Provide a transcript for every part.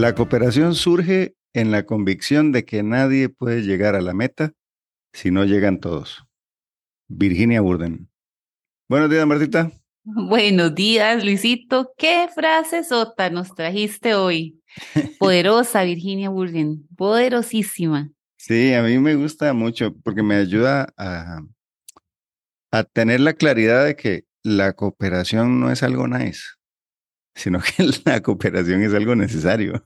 La cooperación surge en la convicción de que nadie puede llegar a la meta si no llegan todos. Virginia Burden. Buenos días, Martita. Buenos días, Luisito. ¿Qué frase sota nos trajiste hoy? Poderosa, Virginia Burden. Poderosísima. Sí, a mí me gusta mucho porque me ayuda a, a tener la claridad de que la cooperación no es algo nice sino que la cooperación es algo necesario.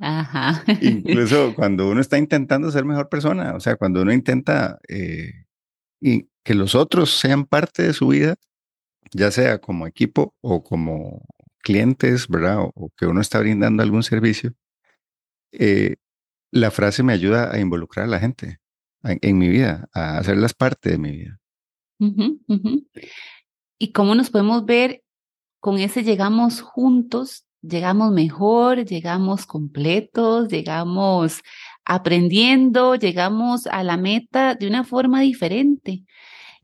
Ajá. Incluso cuando uno está intentando ser mejor persona, o sea, cuando uno intenta eh, y que los otros sean parte de su vida, ya sea como equipo o como clientes, ¿verdad? O, que uno está brindando algún servicio, eh, la frase me ayuda a involucrar a la gente en, mi vida, a hacerlas parte de mi vida. ¿Y cómo nos podemos ver con ese llegamos juntos, llegamos mejor, llegamos completos, llegamos aprendiendo, llegamos a la meta de una forma diferente.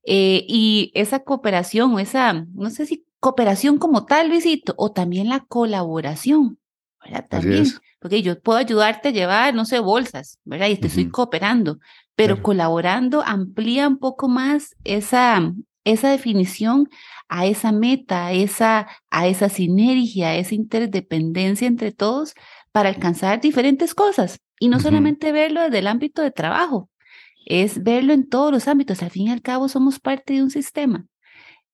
Eh, y esa cooperación o esa, no sé si cooperación como tal, Luisito, o también la colaboración, ¿verdad? También, porque yo puedo ayudarte a llevar, no sé, bolsas, ¿verdad? Y te estoy cooperando, pero colaborando amplía un poco más esa, esa definición a esa meta, a esa, a esa sinergia, a esa interdependencia entre todos para alcanzar diferentes cosas. Y no solamente verlo desde el ámbito de trabajo, es verlo en todos los ámbitos. Al fin y al cabo somos parte de un sistema.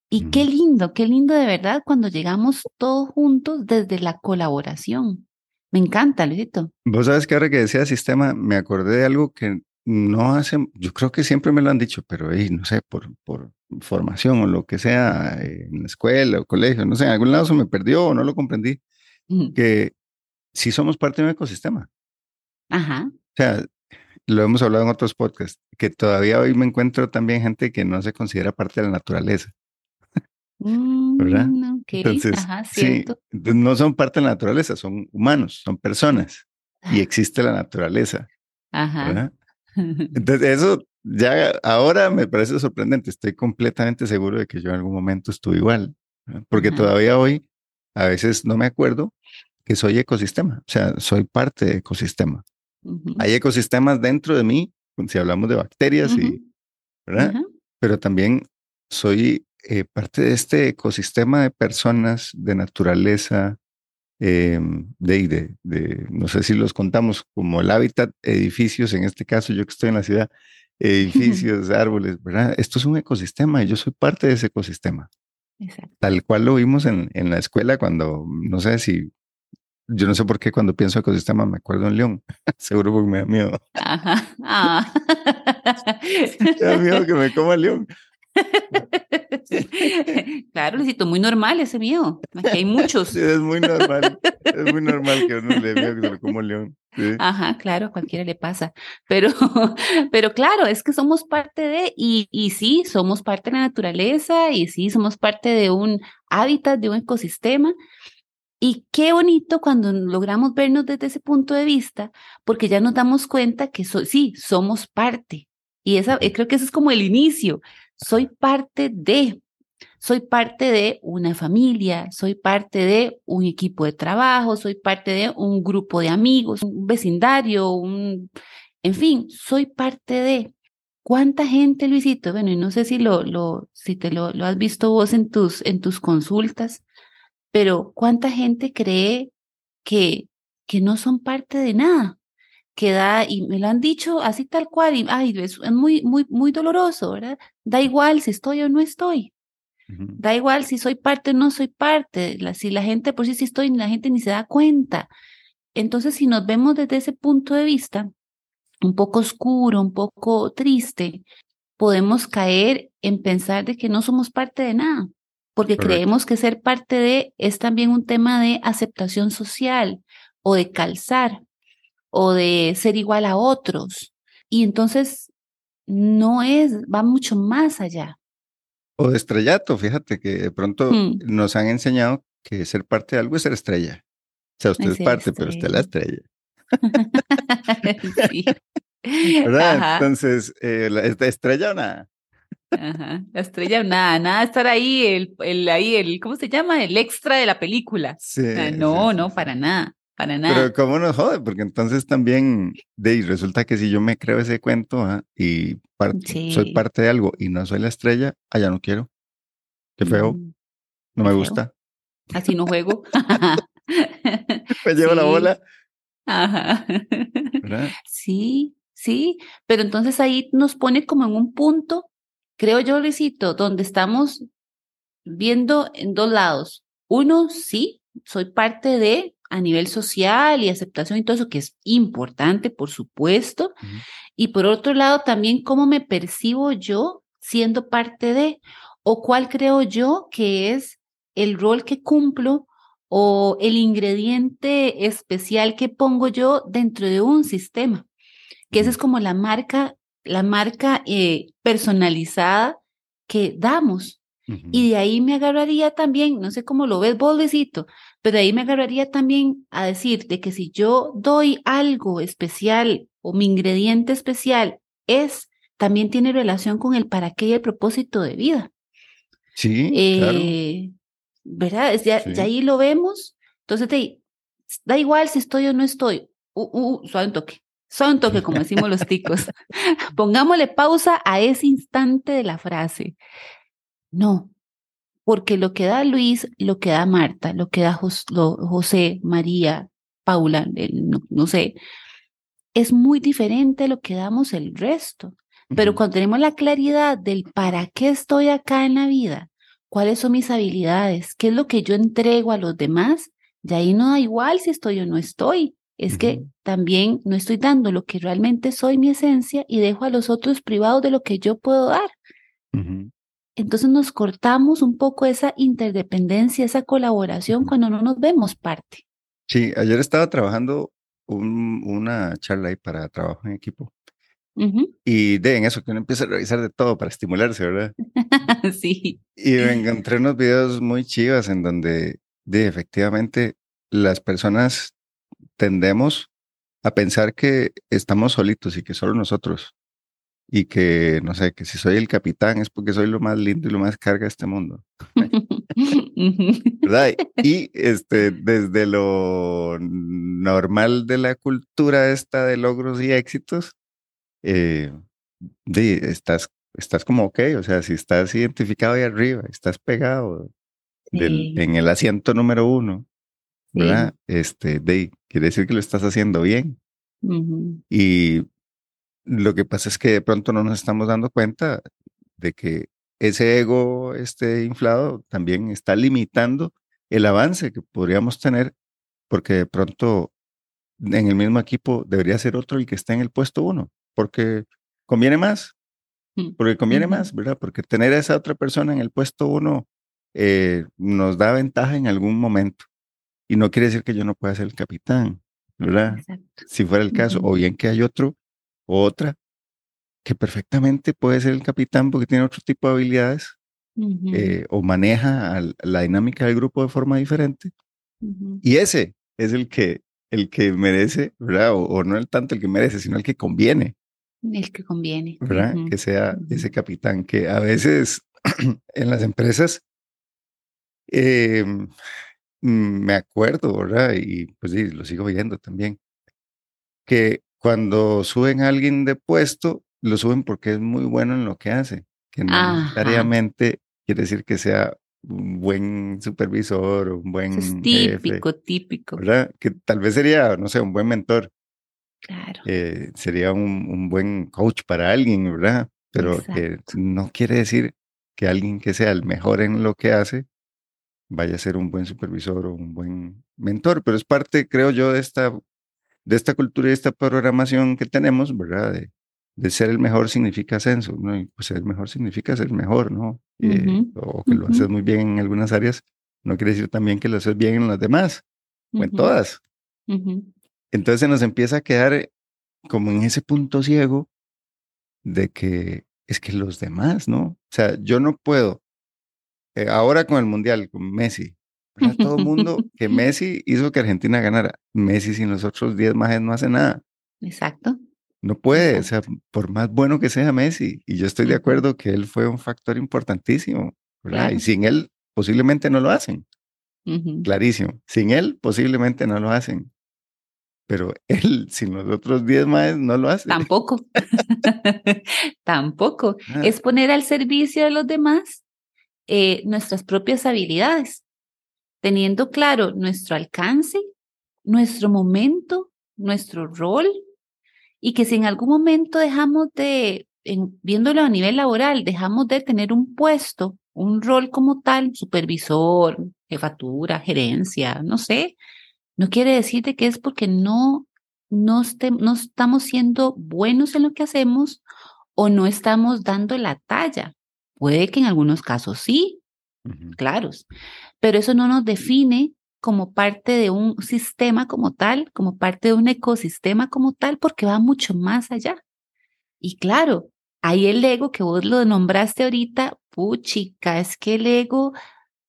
Y qué lindo, qué lindo de verdad cuando llegamos todos juntos desde la colaboración. Me encanta, Luisito. Vos sabes que ahora que decía sistema, me acordé de algo que no hace, yo creo que siempre me lo han dicho, pero no sé, por, por formación o lo que sea, en la escuela o colegio, no sé, en algún lado se me perdió o no lo comprendí, que sí somos parte de un ecosistema. Ajá. O sea, lo hemos hablado en otros podcasts, que todavía hoy me encuentro también gente que no se considera parte de la naturaleza. ¿Verdad? Mm, Entonces, Ajá, sí, no son parte de la naturaleza, son humanos, son personas y existe la naturaleza. Ajá. ¿verdad? Entonces, eso ya ahora me parece sorprendente. Estoy completamente seguro de que yo en algún momento estuve igual, porque todavía hoy a veces no me acuerdo que soy ecosistema, o sea, soy parte de ecosistema. Hay ecosistemas dentro de mí, si hablamos de bacterias, y, ¿verdad? Pero también soy eh, parte de este ecosistema de personas, de naturaleza, eh, de, de, no sé si los contamos como el hábitat, edificios, en este caso yo que estoy en la ciudad, edificios, árboles, ¿verdad? Esto es un ecosistema y yo soy parte de ese ecosistema. Tal cual lo vimos en, en, la escuela cuando, no sé si, yo no sé por qué cuando pienso ecosistema me acuerdo en León, seguro porque me da miedo. Ajá. Ah. me da miedo que me coma el león. claro, Luisito, muy normal ese miedo. Aquí hay muchos. es muy normal. Es muy normal que uno le vea que se lo como león. Ajá, claro, a cualquiera le pasa. Pero, pero claro, es que somos parte de, y, y sí, somos parte de la naturaleza, y sí, somos parte de un hábitat, de un ecosistema. Y qué bonito cuando logramos vernos desde ese punto de vista, porque ya nos damos cuenta que sí, somos parte. Y esa, creo que ese es como el inicio soy parte de, soy parte de una familia, soy parte de un equipo de trabajo, soy parte de un grupo de amigos, un vecindario, un, en fin, soy parte de. ¿Cuánta gente, Luisito? Bueno, y no sé si lo, lo, si te lo, lo has visto vos en tus, en tus consultas, pero ¿cuánta gente cree que, que no son parte de nada? Que da, y me lo han dicho así tal cual, y ay, es, muy, muy, muy doloroso, ¿verdad? Da igual si estoy o no estoy. Da igual si soy parte o no soy parte. La, si la gente, por si sí, sí estoy, la gente ni se da cuenta. Entonces, si nos vemos desde ese punto de vista, un poco oscuro, un poco triste, podemos caer en pensar de que no somos parte de nada, porque creemos que ser parte de es también un tema de aceptación social o de calzar o de ser igual a otros. Y entonces no es, va mucho más allá. O de estrellato, fíjate que de pronto hmm. nos han enseñado que ser parte de algo es ser estrella. O sea, usted es, parte, pero usted es la estrella. ¿Verdad? Entonces, eh, la, estrella o nada? Ajá, la estrella nada, nada estar ahí, el, el, ahí, el, ¿cómo se llama? El extra de la película. Sí, no, no, para nada. Para nada. Pero ¿cómo nos jode? Porque entonces también de, resulta que si yo me creo ese cuento ¿ah? y soy parte de algo y no soy la estrella, allá no quiero. Qué feo. Mm, no me gusta. Así no juego. me llevo la bola. Ajá. Sí, sí. Pero entonces ahí nos pone como en un punto, creo yo, Luisito, donde estamos viendo en dos lados. Uno, sí, soy parte de a nivel social y aceptación y todo eso, que es importante, por supuesto. Y por otro lado, también cómo me percibo yo siendo parte de, o cuál creo yo que es el rol que cumplo o el ingrediente especial que pongo yo dentro de un sistema, que esa es como la marca, la marca eh, personalizada que damos. Y de ahí me agarraría también, no sé cómo lo ves, boldecito, pero de ahí me agarraría también a decir de que si yo doy algo especial o mi ingrediente especial es, también tiene relación con el para qué y el propósito de vida. Sí, eh, ¿Verdad? Ya, ya, ahí lo vemos. Entonces, te, da igual si estoy o no estoy. Uh, uh, suave un toque. Suave un toque, como decimos los ticos. Pongámosle pausa a ese instante de la frase. No, porque lo que da Luis, lo que da Marta, lo que da José, María, Paula, no, sé, es muy diferente a lo que damos el resto. Pero cuando tenemos la claridad del para qué estoy acá en la vida, cuáles son mis habilidades, qué es lo que yo entrego a los demás, y ahí no da igual si estoy o no estoy. Es que también no estoy dando lo que realmente soy mi esencia y dejo a los otros privados de lo que yo puedo dar entonces nos cortamos un poco esa interdependencia, esa colaboración cuando no nos vemos parte. Sí, ayer estaba trabajando una charla ahí para trabajo en equipo. Y de en eso que uno empieza a revisar de todo para estimularse, ¿verdad? sí. Y me encontré unos videos muy chivas en donde de efectivamente las personas tendemos a pensar que estamos solitos y que solo nosotros y que, no sé, que si soy el capitán es porque soy lo más lindo y lo más carga de este mundo. ¿Verdad? Y este, desde lo normal de la cultura esta de logros y éxitos, eh, estás, estás como ok, o sea, si estás identificado ahí arriba, estás pegado en el asiento número uno, ¿verdad? Este, de, quiere decir que lo estás haciendo bien. Y lo que pasa es que de pronto no nos estamos dando cuenta de que ese ego este inflado también está limitando el avance que podríamos tener, porque de pronto en el mismo equipo debería ser otro el que está en el puesto uno, porque conviene más, mm, porque conviene más, ¿verdad? Porque tener a esa otra persona en el puesto uno eh, nos da ventaja en algún momento. Y no quiere decir que yo no pueda ser el capitán, ¿verdad? Si fuera el caso, o bien que hay otro otra que perfectamente puede ser el capitán porque tiene otro tipo de habilidades eh, o maneja la dinámica del grupo de forma diferente. Y ese es el que, el que merece, ¿verdad? O, no el tanto el que merece, sino el que conviene. El que conviene. ¿Verdad? Que sea ese capitán que a veces en las empresas em, me acuerdo, ¿verdad? Y pues sí, lo sigo viendo también, que cuando suben a alguien de puesto, lo suben porque es muy bueno en lo que hace, que no necesariamente quiere decir que sea un buen supervisor un buen es típico, típico. ¿verdad? Que tal vez sería, no sé, un buen mentor. Claro. Eh, sería un, un, buen coach para alguien, ¿verdad? Pero que no quiere decir que alguien que sea el mejor en lo que hace vaya a ser un buen supervisor o un buen mentor, pero es parte, creo yo, de esta de esta cultura y esta programación que tenemos, ¿verdad? De, de ser el mejor significa ascenso, ¿no? Y pues ser el mejor significa ser mejor, ¿no? Eh, o que lo haces muy bien en algunas áreas, no quiere decir también que lo haces bien en las demás, o en todas. Entonces se nos empieza a quedar como en ese punto ciego de que es que los demás, ¿no? O sea, yo no puedo, eh, ahora con el Mundial, con Messi, todo el mundo que Messi hizo que Argentina ganara. Messi sin los otros 10 más no hace nada. Exacto. No puede, o sea, por más bueno que sea Messi, y yo estoy de acuerdo que él fue un factor importantísimo, ¿verdad? Y sin él posiblemente no lo hacen. Clarísimo. Sin él posiblemente no lo hacen. pero él, sin los otros 10 más, no lo hace. Tampoco. Tampoco. Ah. Es poner al servicio de los demás eh, nuestras propias habilidades, teniendo claro nuestro alcance, nuestro momento, nuestro rol, y que si en algún momento dejamos de, viéndolo a nivel laboral, dejamos de tener un puesto, un rol como tal, supervisor, jefatura, gerencia, no sé, no quiere decir de que es porque no, no, no estamos siendo buenos en lo que hacemos o no estamos dando la talla. Puede que en algunos casos sí, claros, pero eso no nos define como parte de un sistema como tal, como parte de un ecosistema como tal, porque va mucho más allá. Y claro, hay el ego que vos lo nombraste ahorita, puchica, es que el ego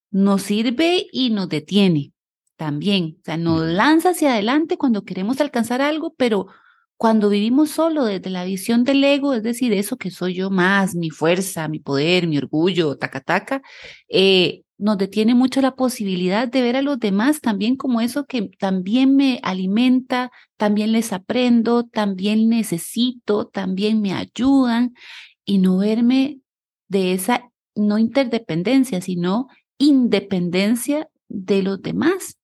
nos sirve y nos detiene también. O sea, nos lanza hacia adelante cuando queremos alcanzar algo, pero cuando vivimos solo desde la visión del ego, es decir, eso que soy yo más, mi fuerza, mi poder, mi orgullo, taca, taca, eh, nos detiene mucho la posibilidad de ver a los demás también como eso que también me alimenta, también les aprendo, también necesito, también me ayudan y no verme de esa no interdependencia, sino independencia de los demás.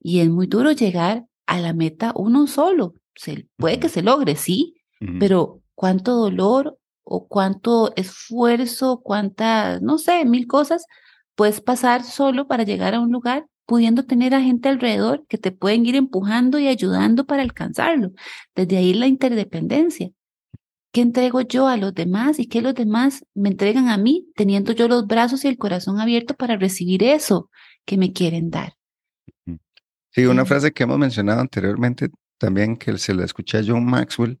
Y es muy duro llegar a la meta uno solo. Se, puede que se logre, sí, pero cuánto dolor o cuánto esfuerzo, cuántas, no sé, mil cosas puedes pasar solo para llegar a un lugar pudiendo tener a gente alrededor que te pueden ir empujando y ayudando para alcanzarlo. Desde ahí la interdependencia. ¿Qué entrego yo a los demás y qué los demás me entregan a mí, teniendo yo los brazos y el corazón abierto para recibir eso que me quieren dar? Sí, una frase que hemos mencionado anteriormente también, que se la escuché a John Maxwell,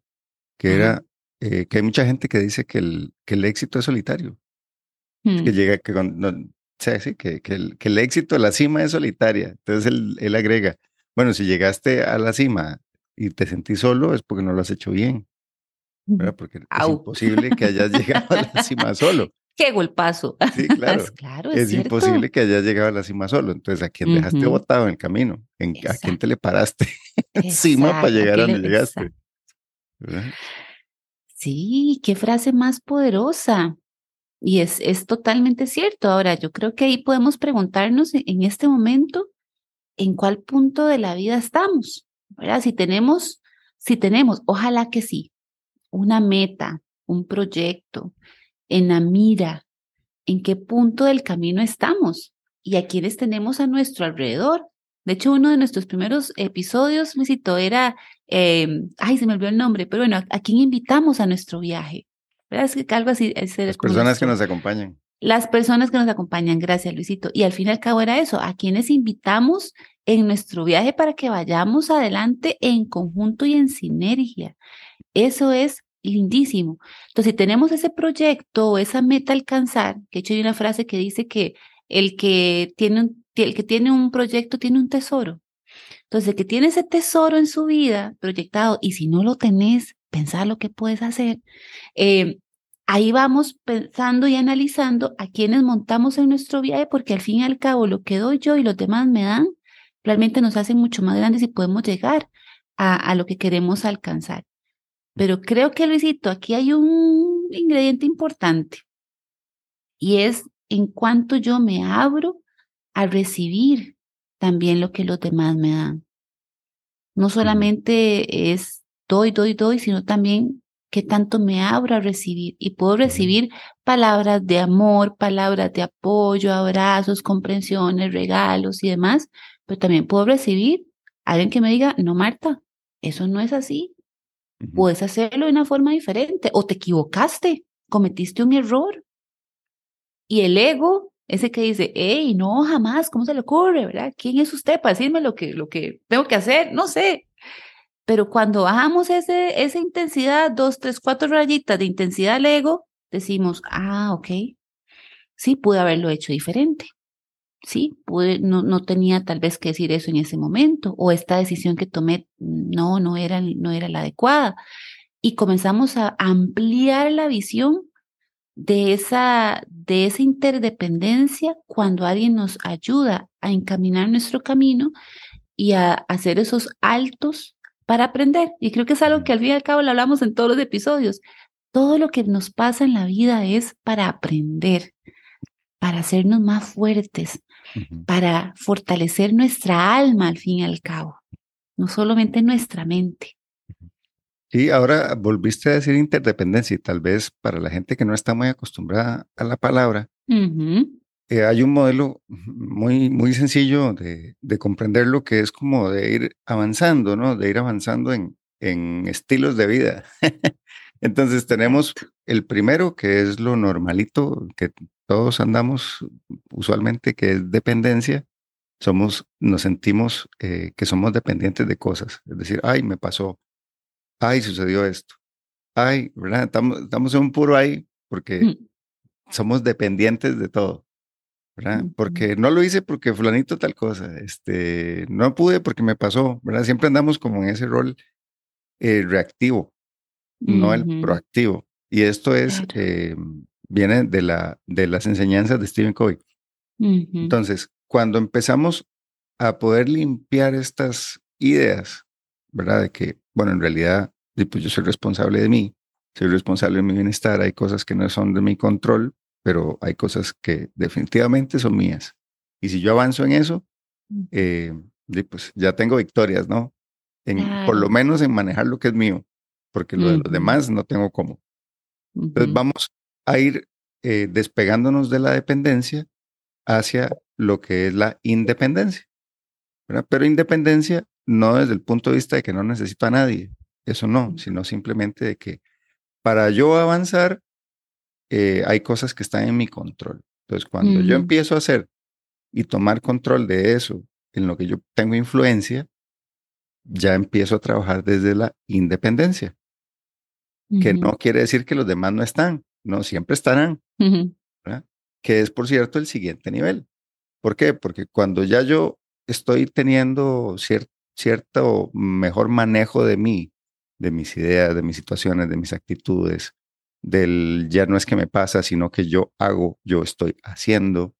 que era eh, que hay mucha gente que dice que el, que el éxito es solitario. Que mm. llega, que cuando, sí, que, que, el, que, el, éxito, la cima es solitaria. Entonces él, él, agrega, bueno, si llegaste a la cima y te sentís solo es porque no lo has hecho bien. ¿verdad? Porque es imposible que hayas llegado a la cima solo. Qué golpazo. Sí, claro. es, imposible que hayas llegado a la cima solo. Entonces, ¿a quién dejaste botado en el camino? ¿En, ¿A quién te le paraste encima para llegar a donde llegaste? Sí, qué frase más poderosa. Y es, es totalmente cierto. Ahora, yo creo que ahí podemos preguntarnos en este momento en cuál punto de la vida estamos. ¿verdad? Si tenemos, si tenemos, ojalá que sí, una meta, un proyecto, en la mira, en qué punto del camino estamos y a quienes tenemos a nuestro alrededor. De hecho, uno de nuestros primeros episodios, Luisito, era, em, ay, se me olvidó el nombre, pero bueno, ¿a, quién invitamos a nuestro viaje? Es que algo así. Las personas que nos acompañan. Las personas que nos acompañan, gracias Luisito. Y al fin y al cabo era eso, a quienes invitamos en nuestro viaje para que vayamos adelante en conjunto y en sinergia. Eso es lindísimo. Entonces, si tenemos ese proyecto o esa meta a alcanzar, que hecho hay una frase que dice que el que tiene un, el que tiene un proyecto tiene un tesoro. Entonces, el que tiene ese tesoro en su vida proyectado y si no lo tenés, pensar lo que puedes hacer, eh, ahí vamos pensando y analizando a quienes montamos en nuestro viaje, porque al fin y al cabo lo que doy yo y los demás me dan, realmente nos hacen mucho más grandes y podemos llegar a, a lo que queremos alcanzar. Pero creo que, Luisito, aquí hay un ingrediente importante y es en cuanto yo me abro a recibir también lo que los demás me dan. No solamente es doy, doy, doy, sino también que tanto me abro a recibir y puedo recibir palabras de amor, palabras de apoyo, abrazos, comprensiones, regalos y demás, pero también puedo recibir alguien que me diga, no, Marta, eso no es así. Puedes hacerlo de una forma diferente o te equivocaste, cometiste un error. Y el ego, ese que dice, hey, no, jamás, ¿cómo se le ocurre, verdad? ¿Quién es usted para decirme lo que, lo que tengo que hacer? No sé. Pero cuando bajamos ese, esa intensidad, dos, tres, cuatro rayitas de intensidad al ego, decimos, ah, ok, sí, pude haberlo hecho diferente. Sí, pude, no, no tenía tal vez que decir eso en ese momento, o esta decisión que tomé no, no era, no era la adecuada. Y comenzamos a ampliar la visión de esa, de esa interdependencia cuando alguien nos ayuda a encaminar nuestro camino y a hacer esos altos para aprender. Y creo que es algo que al fin y al cabo lo hablamos en todos los episodios. Todo lo que nos pasa en la vida es para aprender, para hacernos más fuertes, para fortalecer nuestra alma al fin y al cabo, no solamente nuestra mente. Y ahora volviste a decir interdependencia y tal vez para la gente que no está muy acostumbrada a la palabra, eh, hay un modelo muy, muy sencillo de, de, comprender lo que es como de ir avanzando, ¿no? De ir avanzando en, en estilos de vida. Entonces tenemos el primero, que es lo normalito, que todos andamos usualmente, que es dependencia. Somos, nos sentimos eh, que somos dependientes de cosas. Es decir, ay, me pasó, ay, sucedió esto, ay, ¿verdad? Estamos, estamos en un puro ay, porque mm. somos dependientes de todo. ¿Verdad? Porque no lo hice porque fulanito tal cosa, este, no pude porque me pasó, ¿verdad? Siempre andamos como en ese rol eh, reactivo no el proactivo. Y esto es, eh, viene de, la, de las enseñanzas de Stephen Covey. Entonces, cuando empezamos a poder limpiar estas ideas, ¿verdad? De que, bueno, en realidad, pues yo soy responsable de mí, soy responsable de mi bienestar, hay cosas que no son de mi control, pero hay cosas que definitivamente son mías. Y si yo avanzo en eso, eh, pues ya tengo victorias, ¿no? En, Por lo menos en manejar lo que es mío porque lo de los demás no tengo cómo. Entonces vamos a ir eh, despegándonos de la dependencia hacia lo que es la independencia. Pero independencia no desde el punto de vista de que no necesito a nadie, eso no, sino simplemente de que para yo avanzar eh, hay cosas que están en mi control. Entonces cuando yo empiezo a hacer y tomar control de eso en lo que yo tengo influencia, ya empiezo a trabajar desde la independencia que no quiere decir que los demás no están, no, siempre estarán, que es, por cierto, el siguiente nivel. ¿Por qué? Porque cuando ya yo estoy teniendo cierto mejor manejo de mí, de mis ideas, de mis situaciones, de mis actitudes, del ya no es que me pasa, sino que yo hago, yo estoy haciendo,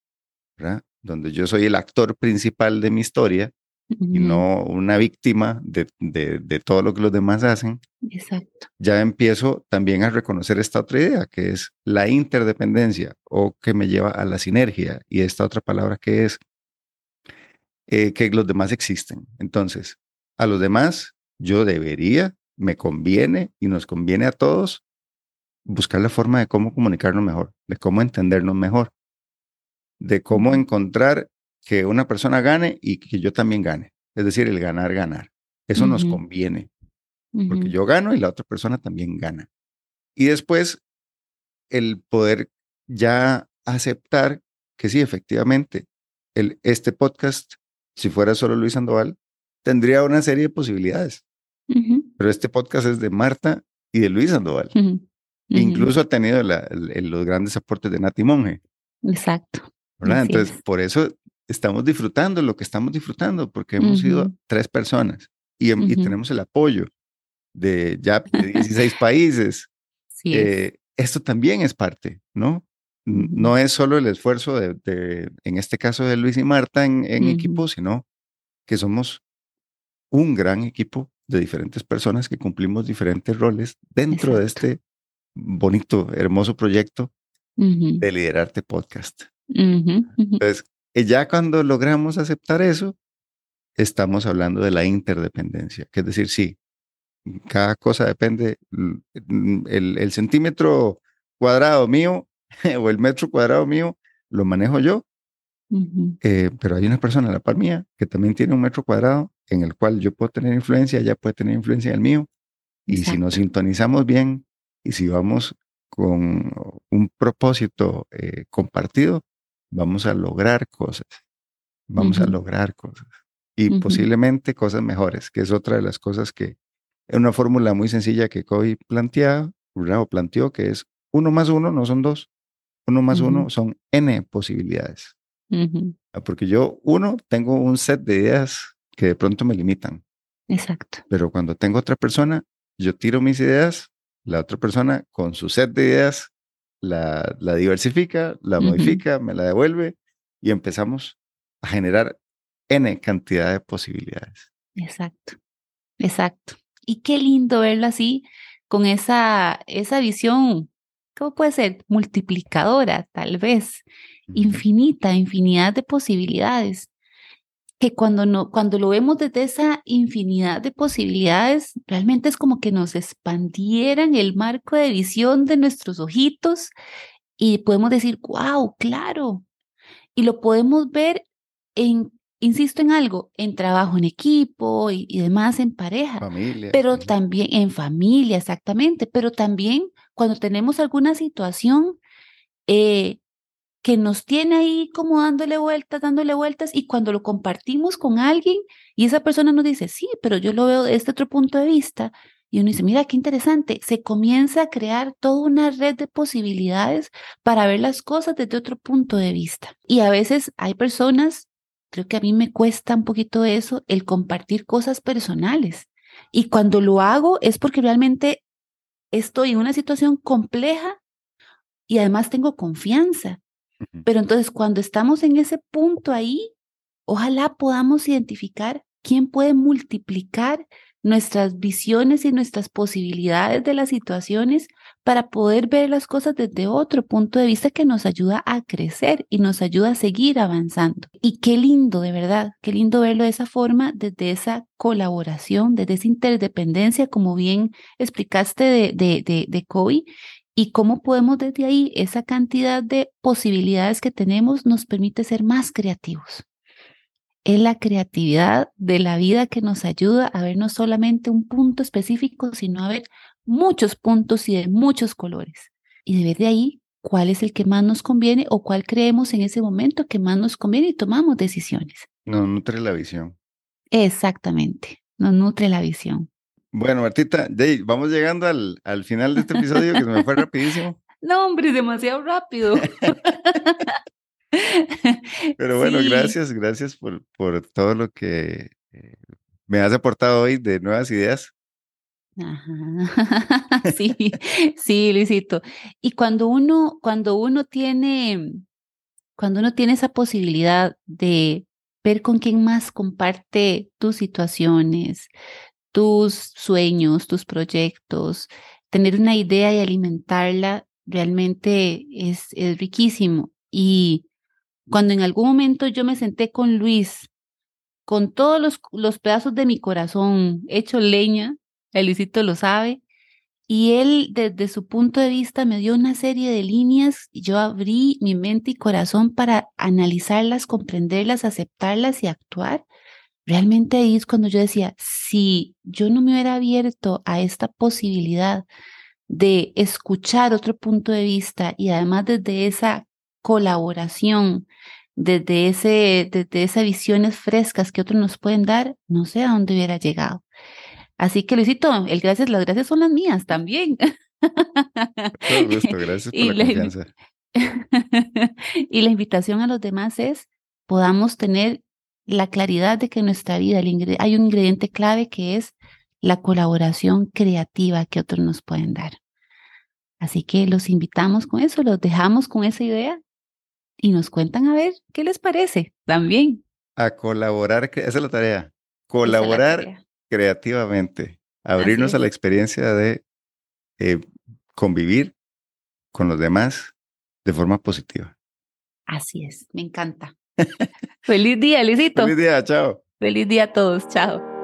donde yo soy el actor principal de mi historia, y no una víctima de, de, todo lo que los demás hacen, Exacto. ya empiezo también a reconocer esta otra idea, que es la interdependencia o que me lleva a la sinergia. Y esta otra palabra que es eh, que los demás existen. Entonces, a los demás yo debería, me conviene y nos conviene a todos buscar la forma de cómo comunicarnos mejor, de cómo entendernos mejor, de cómo encontrar que una persona gane y que yo también gane. Es decir, el ganar, ganar. Eso nos conviene, porque yo gano y la otra persona también gana. Y después, el poder ya aceptar que sí, efectivamente, el, este podcast, si fuera solo Luis Sandoval, tendría una serie de posibilidades. Pero este podcast es de Marta y de Luis Sandoval. Incluso ha tenido los grandes aportes de Nati Monge. Exacto. Entonces, por eso estamos disfrutando lo que estamos disfrutando, porque hemos sido tres personas y, tenemos el apoyo de ya 16 países. Eh, esto también es parte, ¿no? No es solo el esfuerzo de, en este caso de Luis y Marta en, equipo, sino que somos un gran equipo de diferentes personas que cumplimos diferentes roles dentro de este bonito, hermoso proyecto de Liderarte Podcast. Entonces, ya cuando logramos aceptar eso, estamos hablando de la interdependencia, que es decir, sí, cada cosa depende, el, centímetro cuadrado mío o el metro cuadrado mío lo manejo yo, eh, pero hay una persona, la par mía, que también tiene un metro cuadrado en el cual yo puedo tener influencia, ella puede tener influencia en el mío, y si nos sintonizamos bien y si vamos con un propósito eh, compartido, vamos a lograr cosas, vamos a lograr cosas y posiblemente cosas mejores, que es otra de las cosas que es una fórmula muy sencilla que Covey plantea, o planteó, que es uno más uno no son dos, uno más uno son n posibilidades. Ah, porque yo, uno, tengo un set de ideas que de pronto me limitan. Exacto. Pero cuando tengo otra persona, yo tiro mis ideas, la otra persona con su set de ideas la, la diversifica, la modifica, me la devuelve y empezamos a generar N cantidad de posibilidades. Exacto, exacto. Y qué lindo verlo así, con esa, esa visión, ¿cómo puede ser? Multiplicadora, tal vez, infinita, infinidad de posibilidades. Que cuando, no, cuando lo vemos desde esa infinidad de posibilidades, realmente es como que nos expandieran el marco de visión de nuestros ojitos y podemos decir, wow, claro. Y lo podemos ver en insisto en algo, en trabajo en equipo y, demás, en pareja. Familia. Pero también en familia, exactamente. Pero también cuando tenemos alguna situación eh, que nos tiene ahí como dándole vueltas, dándole vueltas, y cuando lo compartimos con alguien y esa persona nos dice, sí, pero yo lo veo desde este otro punto de vista, y uno dice, mira, qué interesante, se comienza a crear toda una red de posibilidades para ver las cosas desde otro punto de vista. Y a veces hay personas Creo que a mí me cuesta un poquito eso, el compartir cosas personales. Y cuando lo hago es porque realmente estoy en una situación compleja y además tengo confianza. Pero entonces cuando estamos en ese punto ahí, ojalá podamos identificar quién puede multiplicar nuestras visiones y nuestras posibilidades de las situaciones para poder ver las cosas desde otro punto de vista que nos ayuda a crecer y nos ayuda a seguir avanzando. Y qué lindo, de verdad, qué lindo verlo de esa forma, desde esa colaboración, desde esa interdependencia, como bien explicaste de, de, de, de y cómo podemos desde ahí, esa cantidad de posibilidades que tenemos nos permite ser más creativos es la creatividad de la vida que nos ayuda a ver no solamente un punto específico, sino a ver muchos puntos y de muchos colores. Y de ver de ahí cuál es el que más nos conviene o cuál creemos en ese momento que más nos conviene y tomamos decisiones. Nos nutre la visión. Exactamente, nos nutre la visión. Bueno, Martita, vamos llegando al, al final de este episodio que se me fue rapidísimo. No, hombre, demasiado rápido. Pero bueno, gracias, gracias por, por todo lo que eh, me has aportado hoy de nuevas ideas. Sí, sí, Luisito. Y cuando uno, cuando uno tiene, cuando uno tiene esa posibilidad de ver con quién más comparte tus situaciones, tus sueños, tus proyectos, tener una idea y alimentarla, realmente es, es riquísimo. Y cuando en algún momento yo me senté con Luis, con todos los, los pedazos de mi corazón hecho leña, el Luisito lo sabe, y él desde su punto de vista me dio una serie de líneas y yo abrí mi mente y corazón para analizarlas, comprenderlas, aceptarlas y actuar. Realmente ahí es cuando yo decía, si yo no me hubiera abierto a esta posibilidad de escuchar otro punto de vista y además desde esa colaboración, desde, ese, desde esas visiones frescas que otros nos pueden dar, no sé a dónde hubiera llegado. Así que Luisito, el gracias, las gracias son las mías también. Todo gusto, gracias por la, confianza. y la invitación a los demás es podamos tener la claridad de que en nuestra vida hay un ingrediente clave que es la colaboración creativa que otros nos pueden dar. Así que los invitamos con eso, los dejamos con esa idea y nos cuentan a ver qué les parece también. A colaborar, esa es la tarea, colaborar creativamente, abrirnos a la experiencia de eh, convivir con los demás de forma positiva. Así es, me encanta. Feliz día, Luisito. Feliz día, chao. Feliz día a todos, chao.